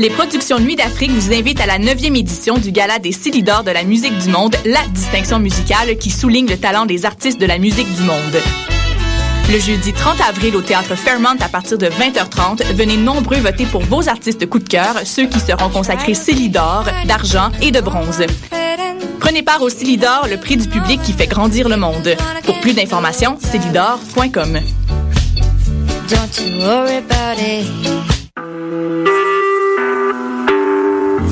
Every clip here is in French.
Les productions Nuit d'Afrique vous invitent à la 9e édition du Gala des Silidors de la musique du monde, la distinction musicale qui souligne le talent des artistes de la musique du monde. Le jeudi 30 avril au théâtre Fairmont à partir de 20h30, venez nombreux voter pour vos artistes coup de cœur, ceux qui seront consacrés Célidor, d'argent et de bronze. Prenez part au Célidor, le prix du public qui fait grandir le monde. Pour plus d'informations, célidor.com.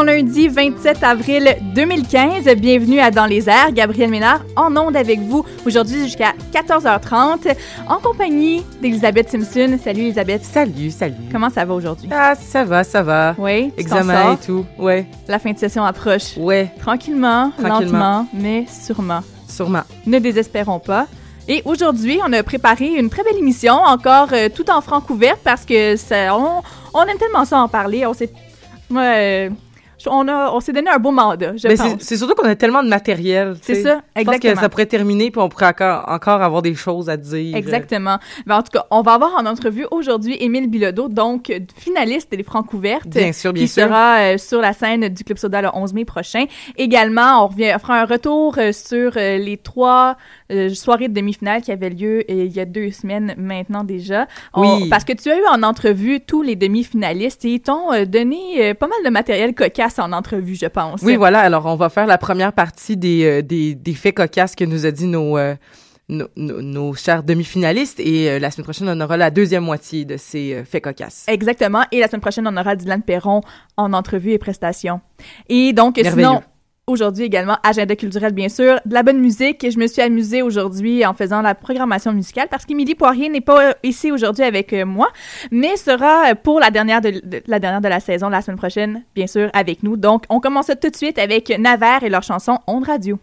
bon lundi 27 avril 2015, bienvenue à Dans les airs, Gabriel Ménard en onde avec vous aujourd'hui jusqu'à 14h30 en compagnie d'Elisabeth Simpson. Salut Elisabeth. Salut, salut. Comment ça va aujourd'hui? Ah, ça va, ça va. Oui, Examen et tout. Ouais, La fin de session approche. ouais, Tranquillement, Tranquillement. lentement, mais sûrement. sûrement. Ne désespérons pas. Et aujourd'hui, on a préparé une très belle émission, encore euh, tout en franc ouverte, parce que ça, on, on aime tellement ça en parler. On s'est, moi, euh, on a, on s'est donné un beau mandat, je pense. c'est surtout qu'on a tellement de matériel. C'est ça, Je pense exactement. que ça pourrait terminer puis on pourrait encore, encore avoir des choses à dire. Exactement. Ben, en tout cas, on va avoir en entrevue aujourd'hui Émile Bilodeau, donc finaliste des Francs ouvertes. Bien sûr, bien qui sûr. sera euh, sur la scène du Club Soda le 11 mai prochain. Également, on, revient, on fera un retour euh, sur euh, les trois euh, soirées de demi-finale qui avaient lieu euh, il y a deux semaines maintenant déjà. On- Oui. parce que tu as eu en entrevue tous les demi-finalistes et ils t'ont euh, donné pas mal de matériel cocasse en entrevue, je pense. Oui, voilà. Alors, on va faire la première partie des, des, des faits cocasses que nous a dit nos, nos, nos- nos chers demi-finalistes. Et euh, la semaine prochaine, on aura la deuxième moitié de ces euh, faits cocasses. Exactement. Et la semaine prochaine, on aura Dylan Perron en entrevue et prestations. Et donc, sinon, aujourd'hui également, agenda culturel, bien sûr, de la bonne musique. Je me suis amusée aujourd'hui en faisant la programmation musicale parce qu'Émilie Poirier n'est pas euh, ici aujourd'hui avec euh, moi, mais sera euh, pour la dernière de, la dernière de la saison la semaine prochaine, bien sûr, avec nous. Donc, on commence tout de suite avec Navarre et leur chanson Onde Radio.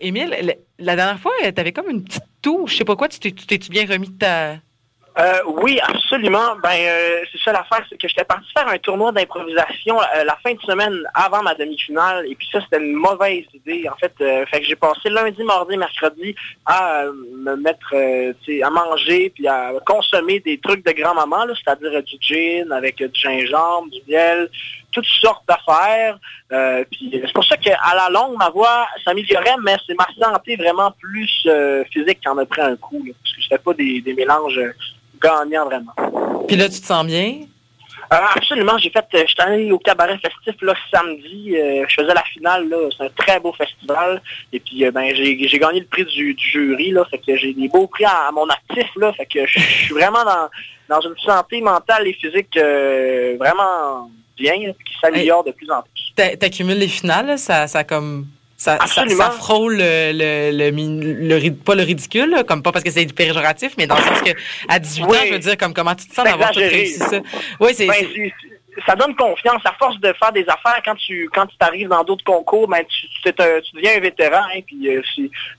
Émile, le- la dernière fois, tu avais comme une petite toux. Je sais pas quoi, tu t'es- tu t'es-tu bien remis de ta. Euh, oui, absolument. Ben, euh, c'est ça l'affaire, c'est que j'étais parti faire un tournoi d'improvisation euh, la fin de semaine avant ma demi-finale, et puis ça, c'était une mauvaise idée. En fait, euh, fait que j'ai passé lundi, mardi, mercredi à euh, me mettre, euh, à manger, puis à consommer des trucs de grand-maman, c'est-à-dire euh, du gin avec euh, du gingembre, du miel, toutes sortes d'affaires. Euh, puis c'est pour ça qu'à la longue, ma voix s'améliorait, mais c'est ma santé vraiment plus euh, physique qui en a pris un coup, là, parce que je fais pas des, des mélanges euh, gagnants vraiment. Puis là, tu te sens bien? Euh, absolument, j'ai fait, euh, j'étais allé au cabaret festif là samedi, euh, je faisais la finale là, c'est un très beau festival, et puis euh, ben j'ai gagné le prix du, du jury là, fait que j'ai des beaux prix à, à mon actif là, fait que je suis vraiment dans dans une santé mentale et physique euh, vraiment bien, qui s'améliore de plus en plus. T'a- T'accumules les finales, ça, ça comme. Ça, ça, Absolument. ça frôle le, le, le, le pas le ridicule, là, comme pas parce que c'est péjoratif, mais dans le sens que à 18 Oui. ans, je veux dire, comme comment tu te sens C'est d'avoir réussi ça? Oui, c'est. Ben, ça donne confiance. À force de faire des affaires, quand tu quand tu dans d'autres concours, ben tu, tu, deviens un vétéran, hein, puis euh,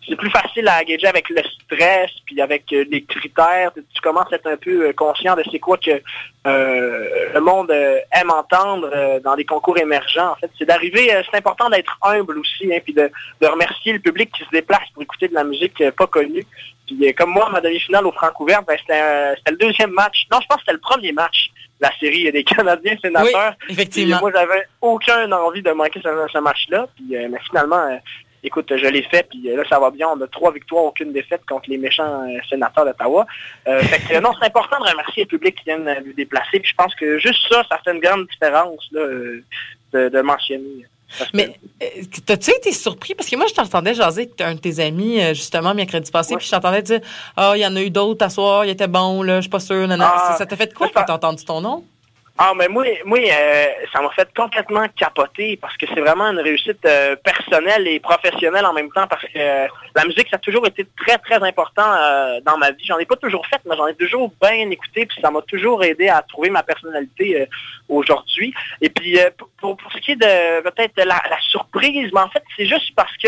c'est plus facile à engager avec le stress, puis avec euh, les critères. Tu, commences à être un peu euh, conscient de c'est quoi que le monde aime entendre dans les concours émergents. En fait, c'est d'arriver. c'est important d'être humble aussi, hein, puis de, de remercier le public qui se déplace pour écouter de la musique pas connue. Puis comme moi, ma demi-finale au Francouvert, ben, c'était le deuxième match. Non, je pense que c'était le premier match la série des Canadiens sénateurs. Oui, effectivement. Puis, moi, j'avais aucune envie de manquer ce, ce match-là. Puis, euh, mais finalement, euh, écoute, je l'ai fait. Puis euh, là, ça va bien. On a trois victoires, aucune défaite contre les méchants euh, sénateurs d'Ottawa. Fait que, non, c'est important de remercier le public qui vient nous déplacer. Puis je pense que juste ça, ça fait une grande différence là, de, de mentionner. Mais euh, t'as-tu été surpris? Parce que moi, je t'entendais jaser avec un de tes amis, euh, justement, mercredi passé, Ouais. puis je t'entendais dire Ah, il y en a eu d'autres à soir, il était bon, là, je suis pas sûre. Non, non. Ah, ça t'a fait quoi c'est ça. quand t'as entendu ton nom? Ah, mais moi, moi euh, ça m'a fait complètement capoter parce que c'est vraiment une réussite euh, personnelle et professionnelle en même temps parce que euh, la musique, ça a toujours été très, très important dans ma vie. J'en ai pas toujours fait, mais j'en ai toujours bien écouté puis ça m'a toujours aidé à trouver ma personnalité aujourd'hui. Et puis, pour, pour, ce qui est de peut-être la, la surprise, mais en fait, c'est juste parce que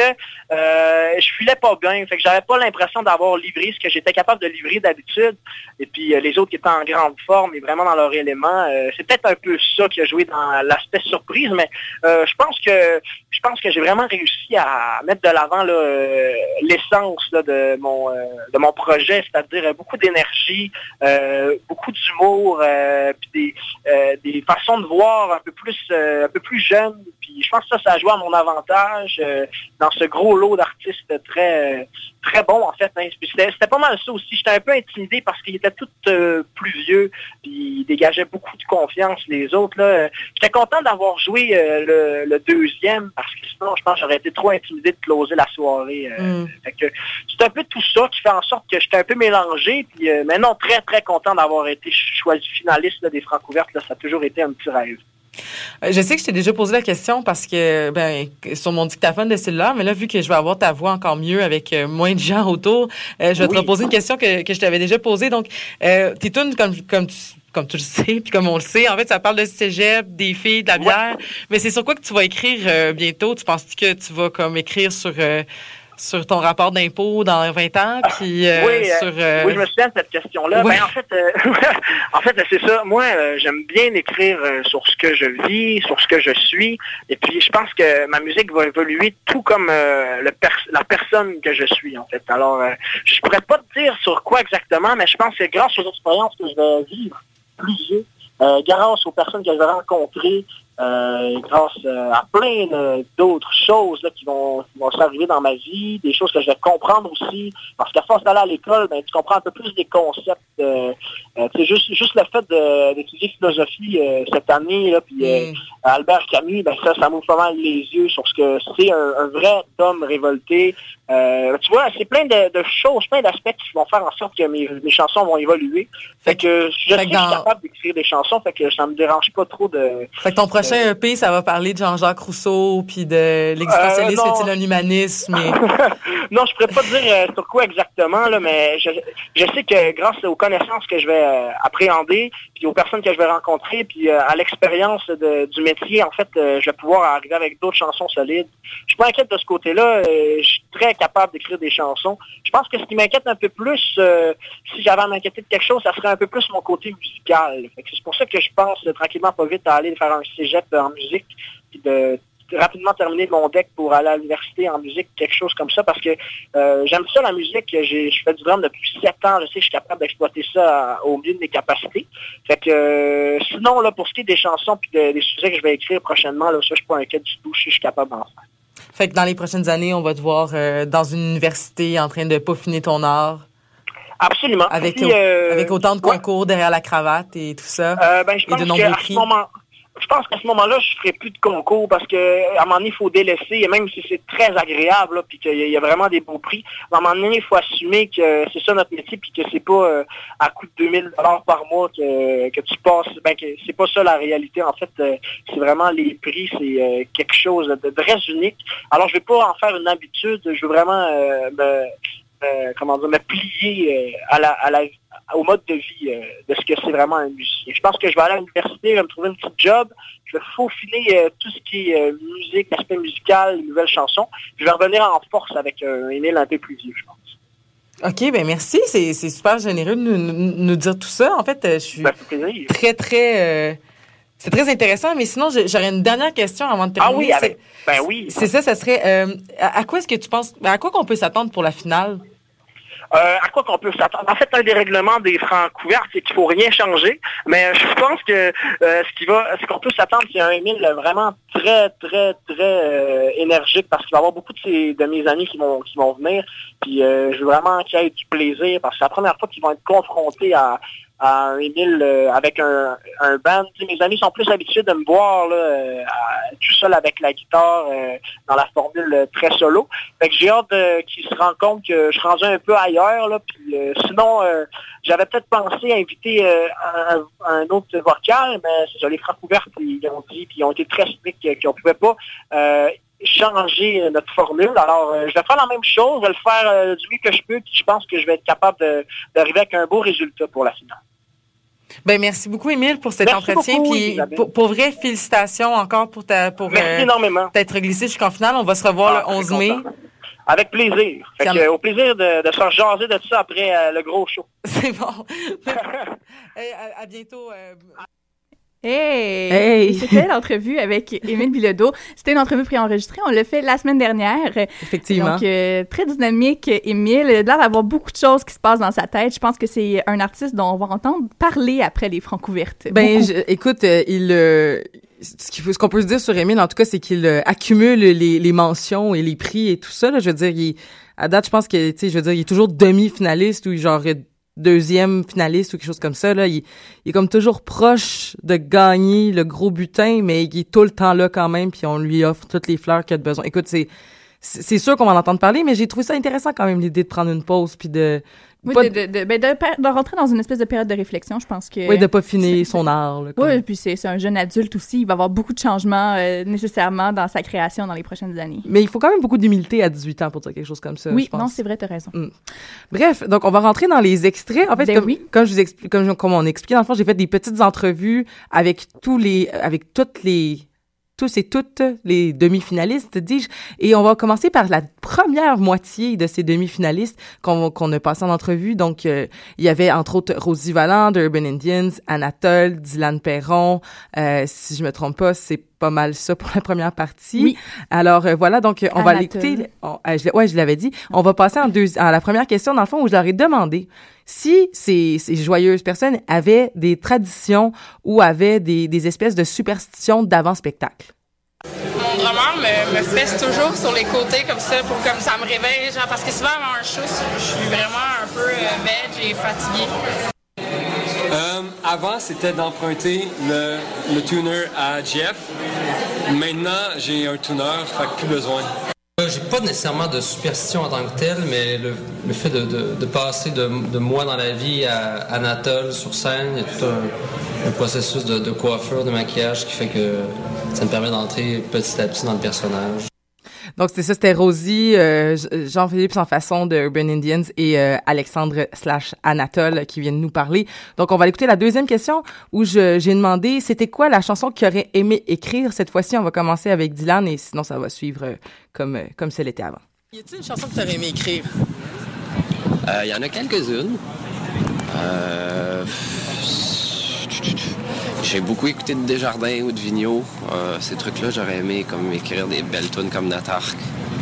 je filais pas bien. Fait que j'avais pas l'impression d'avoir livré ce que j'étais capable de livrer d'habitude. Et puis, les autres qui étaient en grande forme et vraiment dans leur élément, c'est peut-être un peu ça qui a joué dans l'aspect surprise, mais euh, je pense que je pense que j'ai vraiment réussi à mettre de l'avant euh, l'essence de mon euh, de mon projet, c'est-à-dire beaucoup d'énergie, beaucoup d'humour, puis des, des façons de voir un peu plus un peu plus jeunes. Pense que ça, ça a joué à mon avantage euh, dans ce gros lot d'artistes très très bons en fait. hein. C'était pas mal ça aussi. J'étais un peu intimidé parce qu'ils étaient tous euh, plus vieux, puis ils dégageaient beaucoup de confiance les autres. là. J'étais content d'avoir joué euh, le, le deuxième parce que sinon je pense que j'aurais été trop intimidé de closer la soirée. euh, Mm. c'est un peu tout ça qui fait en sorte que j'étais un peu mélangé. Puis mais non, très très content d'avoir été ch- choisi finaliste là, des Francs ouvertes. Là, ça a toujours été un petit rêve. Euh, Je sais que je t'ai déjà posé la question parce que, ben, sur mon dictaphone de cellulaire, mais là, vu que je vais avoir ta voix encore mieux avec euh, moins de gens autour, euh, je vais te reposer une question que, que je t'avais déjà posée. Donc, euh, tes tunes, comme, comme tu comme tu le sais, puis comme on le sait, en fait, ça parle de cégep, des filles, de la bière. Mais c'est sur quoi que tu vas écrire euh, bientôt? Tu penses que tu vas comme écrire sur sur ton rapport d'impôt dans 20 ans, puis euh, oui, euh, sur... euh, oui, je me souviens de cette question-là. Ben, en fait, en fait, c'est ça. Moi, j'aime bien écrire sur ce que je vis, sur ce que je suis. Et puis, je pense que ma musique va évoluer tout comme le pers- la personne que je suis, en fait. Alors, euh, je pourrais pas te dire sur quoi exactement, mais je pense que grâce aux expériences que je vais vivre plus euh, grâce aux personnes que je vais rencontrer, euh, grâce euh, à plein d'autres choses là, qui vont, qui vont s'arriver dans ma vie, des choses que je vais comprendre aussi, parce qu'à force d'aller à l'école, ben, tu comprends un peu plus des concepts. Euh, euh, juste, juste le fait d'étudier philosophie euh, cette année, là, puis Mm. Albert Camus, ben ça, ça m'ouvre pas mal les yeux sur ce que c'est un, un vrai homme révolté. Tu vois, c'est plein de, de choses, plein d'aspects qui vont faire en sorte que mes, mes chansons vont évoluer. Fait que je fait suis dans- capable d'écrire des chansons, fait que ça me dérange pas trop de... Fait que ton prochain EP, ça va parler de Jean-Jacques Rousseau, puis de l'existentialisme Euh, non. est-il un humanisme? et- non, je pourrais pas dire euh, sur quoi exactement, là, mais je, je sais que grâce aux connaissances que je vais euh, appréhender, puis aux personnes que je vais rencontrer, puis euh, à l'expérience du métier, en fait, euh, je vais pouvoir arriver avec d'autres chansons solides. Je suis pas inquiète de ce côté-là. euh, je suis très capable d'écrire des chansons. Je pense que ce qui m'inquiète un peu plus, euh, si j'avais à m'inquiéter de quelque chose, ça serait un peu plus mon côté musical. C'est pour ça que je pense euh, tranquillement pas vite à aller faire un cégep en musique, puis de rapidement terminer mon deck pour aller à l'université en musique, quelque chose comme ça, parce que euh, j'aime ça la musique. J'ai, je fais du drum depuis sept ans. Je sais que je suis capable d'exploiter ça à- au mieux de mes capacités. Fait que euh, sinon, là, pour ce qui est des chansons puis de- des sujets que je vais écrire prochainement, là, ça, je suis pas inquiet du tout. Je suis capable d'en faire. Fait que dans les prochaines années, on va te voir euh, dans une université en train de peaufiner ton art, Absolument. avec, Puis, au- euh, avec autant de ouais. concours derrière la cravate et tout ça. Euh, ben, je Et pense de nombreux prix. Je pense qu'à ce moment-là, je ferai plus de concours parce que à un moment donné, il faut délaisser, et même si c'est très agréable, puis qu'il y, a- vraiment des beaux prix, à un moment donné, il faut assumer que c'est ça notre métier, puis que c'est pas euh, à coût de 2000 dollars par mois que, tu passes, ben c'est pas ça la réalité. En fait, euh, c'est vraiment les prix, c'est euh, quelque chose de très unique. Alors, je vais pas en faire une habitude, je veux vraiment me, me- comment dire, me plier à la, à la au mode de vie euh, de ce que c'est vraiment un musicien. Je pense que je vais aller à l'université, je vais me trouver une petite job, je vais faufiner euh, tout ce qui est euh, musique, aspect musical, les nouvelles chansons. Je vais revenir en force avec un Émile un peu plus vieux, je pense. OK, ben merci. C'est c'est super généreux de nous, nous- nous dire tout ça. En fait, je suis plaisir. très, très... c'est très intéressant, mais sinon, j'aurais une dernière question avant de Ah terminer. oui, avec, ben oui. C'est ça, ça serait... à quoi est-ce que tu penses... À quoi qu'on peut s'attendre pour la finale? Euh, à quoi qu'on peut s'attendre? En fait, un des règlements des francs couverts, c'est qu'il faut rien changer. Mais je pense que euh, ce qui va, qu'on peut s'attendre, c'est un Émile vraiment très, très, très euh, énergique parce qu'il va y avoir beaucoup de mes amis qui vont, qui vont venir. Puis euh, je veux vraiment qu'il y ait du plaisir parce que c'est la première fois qu'ils vont être confrontés à, un Émile euh, avec un, un band. Mes amis sont plus habitués de me voir euh, tout seul avec la guitare euh, dans la formule euh, très solo. J'ai hâte qu'ils se rendent compte que je suis rendu un peu ailleurs. Sinon, j'avais peut-être pensé à inviter un, autre vocal, mais c'est ça, les francs ouverts, ils ont dit, puis ils ont été très stricts euh, qu'on ne pouvait pas changer notre formule. Alors, je vais faire la même chose, je vais le faire du mieux que je peux, puis je pense que je vais être capable d'arriver avec un beau résultat pour la finale. Ben, merci beaucoup, Émile, pour cet Merci entretien. beaucoup, Puis, pour, pour vrai, félicitations encore pour ta, pour, Merci euh, énormément. t'être glissé jusqu'en finale. On va se revoir Ah, le très 11 mai. content. Avec plaisir. Fait que, au plaisir de, de se rejaser de ça après euh, le gros show. C'est bon. À bientôt. euh, Hey! Hey! C'était l'entrevue avec Émile Bilodeau. C'était une entrevue préenregistrée. On l'a fait la semaine dernière. Effectivement. Donc, euh, très dynamique, Émile. Il a l'air d'avoir beaucoup de choses qui se passent dans sa tête. Je pense que c'est un artiste dont on va entendre parler après les francs ouvertes. Ben, je- écoute, euh, il, euh, ce qu'on peut se dire sur Émile, en tout cas, c'est qu'il euh, accumule les, les mentions et les prix et tout ça. Là, je veux dire, il, à date, je pense que, tu sais, je veux dire, il est toujours demi-finaliste ou genre euh, deuxième finaliste ou quelque chose comme ça. Là, il, est comme toujours proche de gagner le gros butin, mais il est tout le temps là quand même, puis on lui offre toutes les fleurs qu'il a besoin. Écoute, c'est c'est c'est sûr qu'on va en entendre parler, mais j'ai trouvé ça intéressant quand même l'idée de prendre une pause puis de Oui, de, de, de- ben, de, de rentrer dans une espèce de période de réflexion, je pense que... ouais, de pas finir son art. Là, Oui, puis c'est c'est un jeune adulte aussi. Il va avoir beaucoup de changements euh, nécessairement dans sa création dans les prochaines années. Mais il faut quand même beaucoup d'humilité à 18 ans pour dire quelque chose comme ça. oui, je pense. non, c'est vrai, t'as raison. Bref, donc on va rentrer dans les extraits. En fait, Ben comme, oui. comme je vous explique, comme, comme on explique, dans le fond, j'ai fait des petites entrevues avec tous les, avec toutes les, tous et toutes les demi-finalistes, dis-je. Et on va commencer par la première moitié de ces demi-finalistes qu'on qu'on a passé en entrevue. Donc, euh, il y avait entre autres Rosie Valland, Urban Indians, Anatole, Dylan Perron. Euh, si je me trompe pas, c'est pas mal ça pour la première partie. Oui. Alors euh, voilà, donc on va l'écouter. Euh, ouais, je l'avais dit. On va passer en deux, à la première question dans le fond où je leur ai demandé si ces, ces joyeuses personnes avaient des traditions ou avaient des, des espèces de superstitions d'avant-spectacle? Mon drummer me, me fesse toujours sur les côtés comme ça pour comme ça me réveille, genre parce que souvent avant un show, je suis vraiment un peu euh, veg et fatiguée. Euh, avant, c'était d'emprunter le, le tuner à Jeff. Maintenant, j'ai un tuner, fait que plus besoin. J'ai pas nécessairement de superstition en tant que telle, mais le, fait de, passer de, moi dans la vie à Anatole sur scène, il y a tout un, processus de coiffure, de maquillage qui fait que ça me permet d'entrer petit à petit dans le personnage. Donc c'était ça, c'était Rosie, euh, Jean-Philippe sans façon de Urban Indians et euh, Alexandre slash Anatole qui viennent nous parler. Donc on va écouter la deuxième question où j'ai demandé c'était quoi la chanson qu'il aurait aimé écrire. Cette fois-ci, on va commencer avec Dylan et sinon ça va suivre euh, comme comme avant. Y a-t-il une chanson que tu aurais aimé écrire? Il y en a quelques-unes. J'ai beaucoup écouté de Desjardins ou de Vigneault. Euh, ces trucs-là, j'aurais aimé comme écrire des belles tunes comme Natark.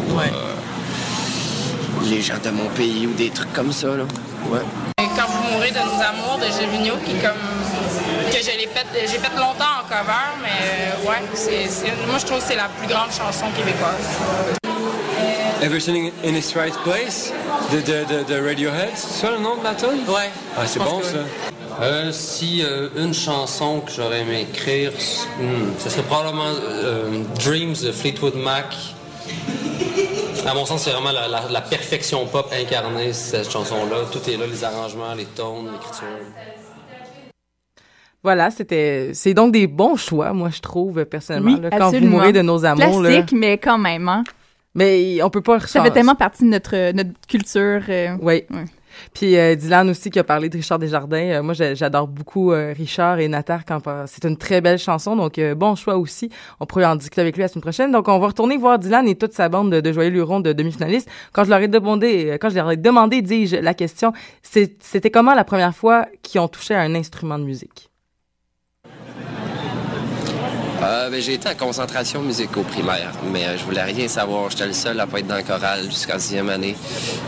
Ou, Ouais. euh, les gens de mon pays ou des trucs comme ça. Là. Ouais. Et Quand vous mourrez de nos amours de Gévigno, qui comme que je l'ai fait, j'ai fait longtemps en cover, mais euh, ouais, c'est, c'est- moi je trouve que c'est la plus grande chanson québécoise. Everything in its right place de, de, de, de Radiohead, c'est ça le nom de la tune? Ouais. Ah, c'est bon que ça. Euh, si euh, une chanson que j'aurais aimé écrire, hmm, ce serait probablement euh, Dreams de Fleetwood Mac. À mon sens, c'est vraiment la, la- la perfection pop incarnée, cette chanson-là. Tout est là, les arrangements, les tones, l'écriture. Voilà, c'était c'est donc des bons choix, moi je trouve personnellement. Oui, là, quand vous mourrez de nos amours, là. Classique, mais quand même, hein. mais on peut pas. Ça fait tellement partie de notre, notre culture. euh, Oui. Ouais. Puis euh, Dylan aussi qui a parlé de Richard Desjardins. Euh, moi, j'adore beaucoup euh, Richard et Natar. Quand c'est une très belle chanson, donc euh, bon choix aussi. On pourrait en discuter avec lui la semaine prochaine. Donc, on va retourner voir Dylan et toute sa bande de, de joyeux lurons de demi-finalistes. Quand je leur ai demandé, euh, quand je leur ai demandé, dis-je, la question, c'était comment la première fois qu'ils ont touché à un instrument de musique? Euh, ben, j'ai été en concentration musique au primaire, mais euh, je voulais rien savoir. J'étais le seul à pas être dans le choral jusqu'en sixième année.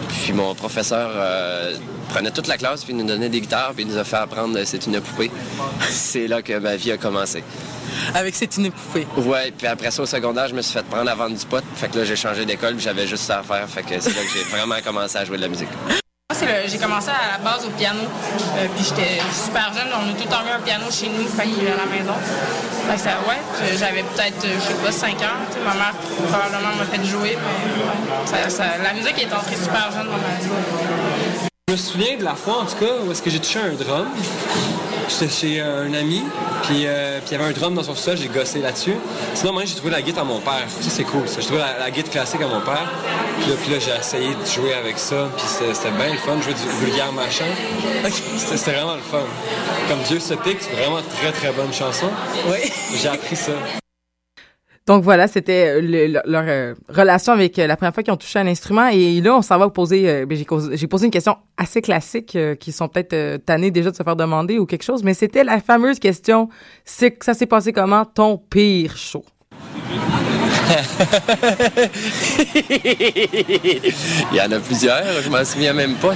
Puis mon professeur euh, prenait toute la classe, puis il nous donnait des guitares, puis il nous a fait apprendre euh, C'est une poupée. C'est là que ma vie a commencé. Avec C'est une poupée. Ouais, puis après ça, au secondaire, je me suis fait prendre à vendre du pot. Fait que là, j'ai changé d'école, puis j'avais juste ça à faire. Fait que c'est là que j'ai vraiment commencé à jouer de la musique. Moi, j'ai commencé à la base au piano. Euh, puis j'étais super jeune. On a tout eu un piano chez nous, fait à la maison. Ouais, j'avais peut-être, je sais pas, 5 ans. Ma mère probablement m'a fait jouer, mais la musique est entrée super jeune dans ma vie. Je me souviens de la fois, en tout cas, où est-ce que j'ai touché un drum. J'étais chez un ami, puis euh, puis il y avait un drum dans son sol, j'ai gossé là-dessus. Sinon, moi, j'ai trouvé la guitare à mon père. Ça, c'est cool, ça. J'ai trouvé la, la guitare classique à mon père. Puis là, puis là, j'ai essayé de jouer avec ça, puis c'était bien le fun, jouer du vulgaire machin. C'était c'était vraiment le fun. Comme Dieu se pique, c'est vraiment très, très bonne chanson. Oui. J'ai appris ça. Donc voilà, c'était euh, le- le- leur euh, relation avec euh, la première fois qu'ils ont touché à l'instrument. Et là, on s'en va poser. ben, j'ai, posé une question assez classique qui sont peut-être tannés déjà de se faire demander ou quelque chose, mais c'était la fameuse question c'est ça s'est passé comment ton pire show? Il y en a plusieurs, je m'en souviens même pas.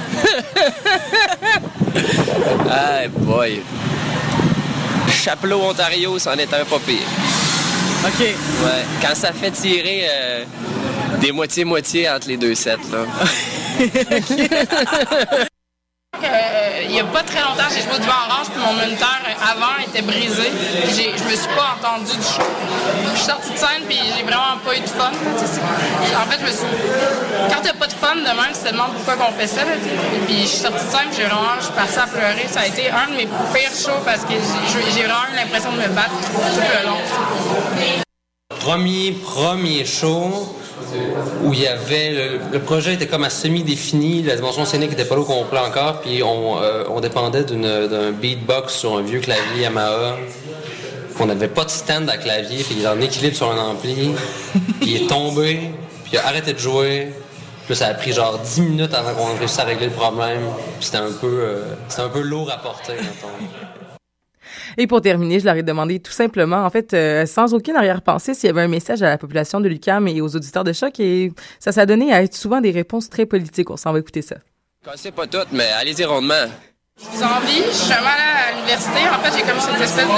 ah boy. Chapelot, Ontario, c'en est un pas pire. OK. Ouais. Quand ça fait tirer euh, des moitiés-moitiés entre les deux sets, là. Euh, il y a pas très longtemps, j'ai joué du vent orange, puis mon moniteur avant était brisé. Je me suis pas entendu du show. Je suis sortie de scène, puis j'ai vraiment pas eu de fun. En fait, je me suis. Quand t'as pas de fun de même, tu te demandes pourquoi qu'on fait ça. Puis je suis sortie de scène, puis j'ai vraiment, je suis partie à pleurer. Ça a été un de mes pires shows parce que j'ai j'ai vraiment eu l'impression de me battre tout le long. Premier, premier show où il y avait. Le, le projet était comme à semi-défini, la dimension scénique n'était pas là au complet encore, puis on, euh, on dépendait d'un beatbox sur un vieux clavier Yamaha. Puis on n'avait pas de stand à clavier, puis il est en équilibre sur un ampli, puis il est tombé, puis il a arrêté de jouer. Puis ça a pris genre 10 minutes avant qu'on réussisse à régler le problème. Puis c'était un peu, euh, c'était un peu lourd à porter, mettons. Et pour terminer, je leur ai demandé tout simplement, en fait, euh, sans aucune arrière-pensée, s'il y avait un message à la population de l'UQAM et aux auditeurs de choc. Et ça s'est donné à être souvent des réponses très politiques. On s'en va écouter ça. Cassez pas toutes, mais allez-y rondement. J'ai envie, je suis allée à l'université. En fait, j'ai comme cette espèce de.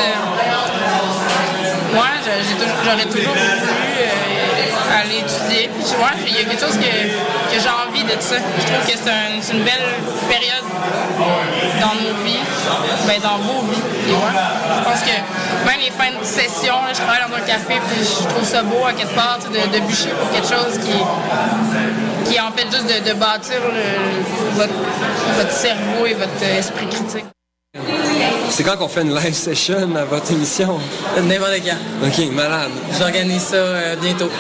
Moi, je- j'aurais toujours voulu aller étudier. Puis, ouais, il y a quelque chose que, que j'ai envie de ça. Je trouve que c'est un- c'est une belle période dans nos vies, ben, dans vos vies. Puis, ouais, je pense que même les fins de session, là, je travaille dans un café, puis je trouve ça beau à quelque part tu sais, de, de bûcher pour quelque chose qui, qui est en fait juste de, de bâtir le- votre, votre cerveau et votre esprit critique. C'est quand qu'on fait une live session à votre émission? N'importe quand. Ok, malade. J'organise ça euh, bientôt.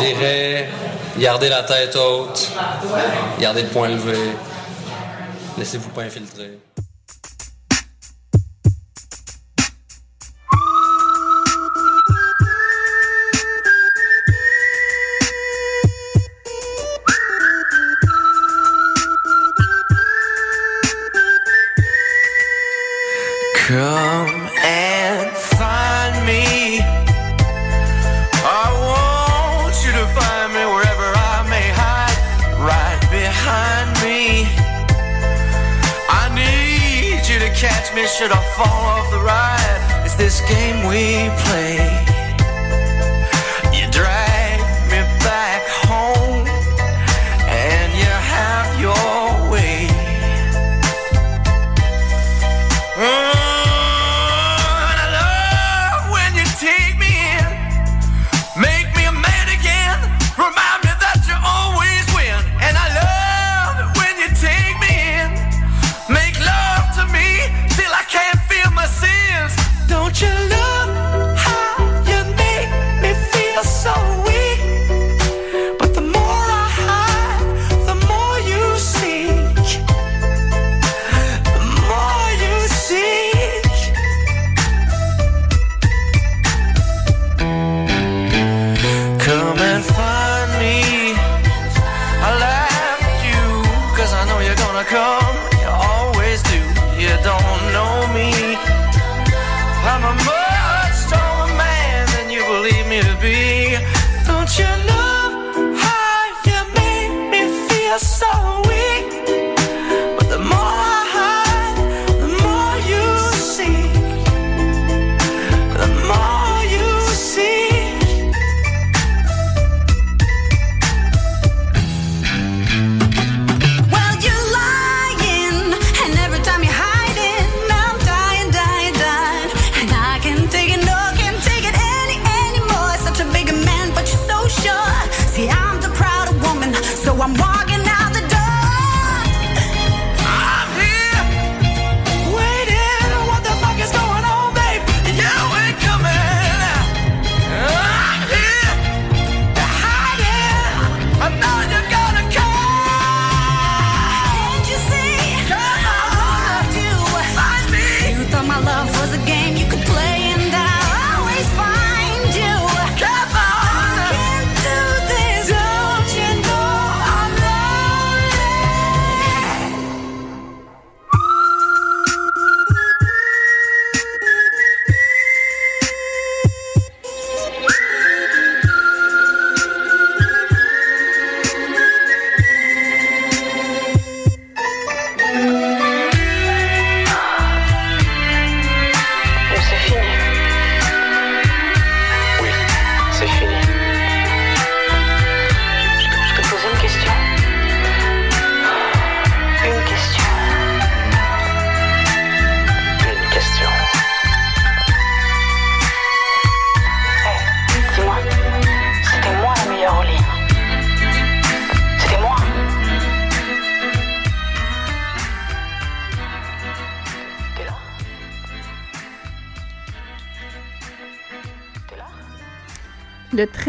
Je dirais garder la tête haute, garder le point levé, laissez-vous pas infiltrer. Fall off the ride. It's this game we play. Me to be. Don't you love how you make me feel so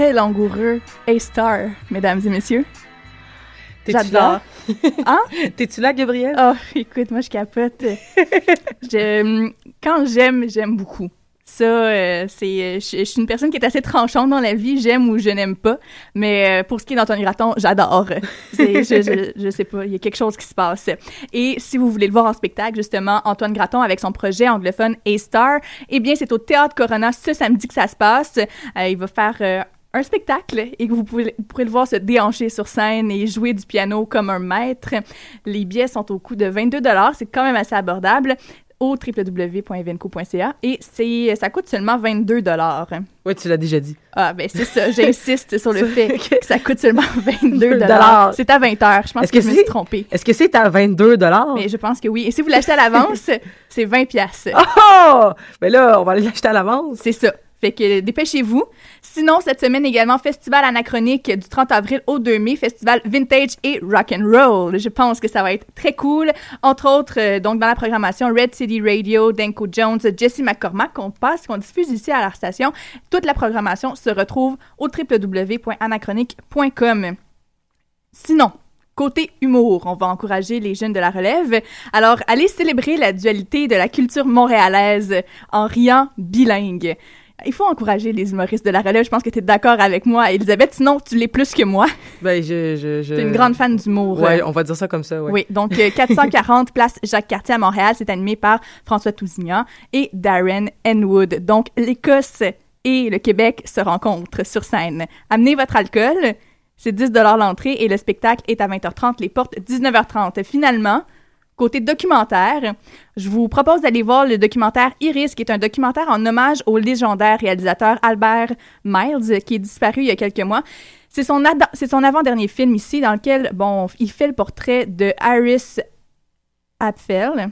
très langoureux A-Star, mesdames et messieurs. T'es-tu J'adore. Hein? T'es-tu là, Gabriel? Oh, écoute, moi, je capote. je, quand j'aime, j'aime beaucoup. Ça, euh, c'est, euh, je, je suis une personne qui est assez tranchante dans la vie. J'aime ou je n'aime pas. Mais euh, pour ce qui est d'Antoine Graton, j'adore. Je, je, je sais pas, il y a quelque chose qui se passe. Et si vous voulez le voir en spectacle, justement, Antoine Graton avec son projet anglophone A-Star, eh bien, c'est au Théâtre Corona ce samedi que ça se passe. Euh, il va faire euh, un spectacle et que vous, pouvez, vous pourrez le voir se déhancher sur scène et jouer du piano comme un maître. Les billets sont au coût de 22 c'est quand même assez abordable au www.evenco.ca et c'est ça coûte seulement 22 Oui, tu l'as déjà dit. Ah ben c'est ça, j'insiste sur le fait que ça coûte seulement 22 Dollars. C'est à 20 h Je pense que, que je me suis trompée. Est-ce que c'est à 22 dollars? Mais je pense que oui. Et si vous l'achetez à l'avance, c'est 20 pièces. Oh! Ben là, on va aller l'acheter à l'avance. C'est ça. Fait que dépêchez-vous. Sinon, cette semaine également, festival anachronique du 30 avril au 2 mai, festival vintage et rock and roll. Je pense que ça va être très cool. Entre autres, euh, donc dans la programmation Red City Radio, Danko Jones, Jesse McCormack qu'on passe, qu'on diffuse ici à la station. Toute la programmation se retrouve au www.anachronique.com. Sinon, Côté humour, on va encourager les jeunes de la relève. Alors, allez célébrer la dualité de la culture montréalaise en riant bilingue. Il faut encourager les humoristes de la relève. Je pense que tu es d'accord avec moi, Elisabeth. Sinon, tu l'es plus que moi. Ben, je. je, je... Tu es une grande fan d'humour. Ouais, Euh, on va dire ça comme ça, ouais. Oui, donc euh, 440 place Jacques-Cartier à Montréal. C'est animé par François Tousignan et Darren Enwood. Donc, l'Écosse et le Québec se rencontrent sur scène. Amenez votre alcool. C'est 10 l'entrée et le spectacle est à 20h30, les portes 19h30. Finalement, côté documentaire, je vous propose d'aller voir le documentaire Iris, qui est un documentaire en hommage au légendaire réalisateur Albert Miles, qui est disparu il y a quelques mois. C'est son, son avant-dernier film ici, dans lequel, bon, il fait le portrait de Iris Apfel.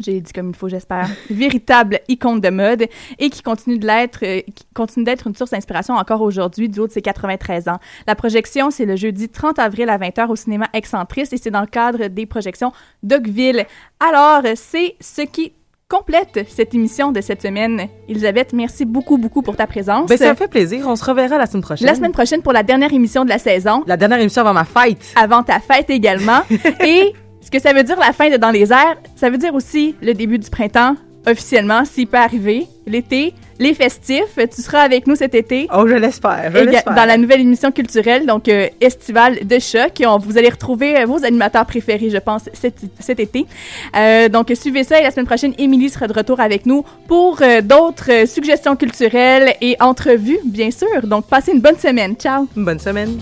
J'ai dit comme il faut, j'espère. Véritable icône de mode et qui continue de l'être, euh, qui continue d'être une source d'inspiration encore aujourd'hui du haut de ses 93 ans. La projection, c'est le jeudi 30 avril à 20h au cinéma Excentrice et c'est dans le cadre des projections Dogville. Alors, c'est ce qui complète cette émission de cette semaine. Elisabeth, merci beaucoup, beaucoup pour ta présence. Ben, ça me fait plaisir. On se reverra la semaine prochaine. La semaine prochaine pour la dernière émission de la saison. La dernière émission avant ma fête. Avant ta fête également. Et ce que ça veut dire la fin de Dans les airs, ça veut dire aussi le début du printemps, officiellement, s'il peut arriver. L'été, les festifs. Tu seras avec nous cet été. Oh, je l'espère. Dans la nouvelle émission culturelle, donc euh, estivale de choc. Et on- vous allez retrouver euh, vos animateurs préférés, je pense, cet, cet été. Euh, donc suivez ça et la semaine prochaine, Émilie sera de retour avec nous pour euh, d'autres suggestions culturelles et entrevues, bien sûr. Donc passez une bonne semaine. Ciao. Bonne semaine.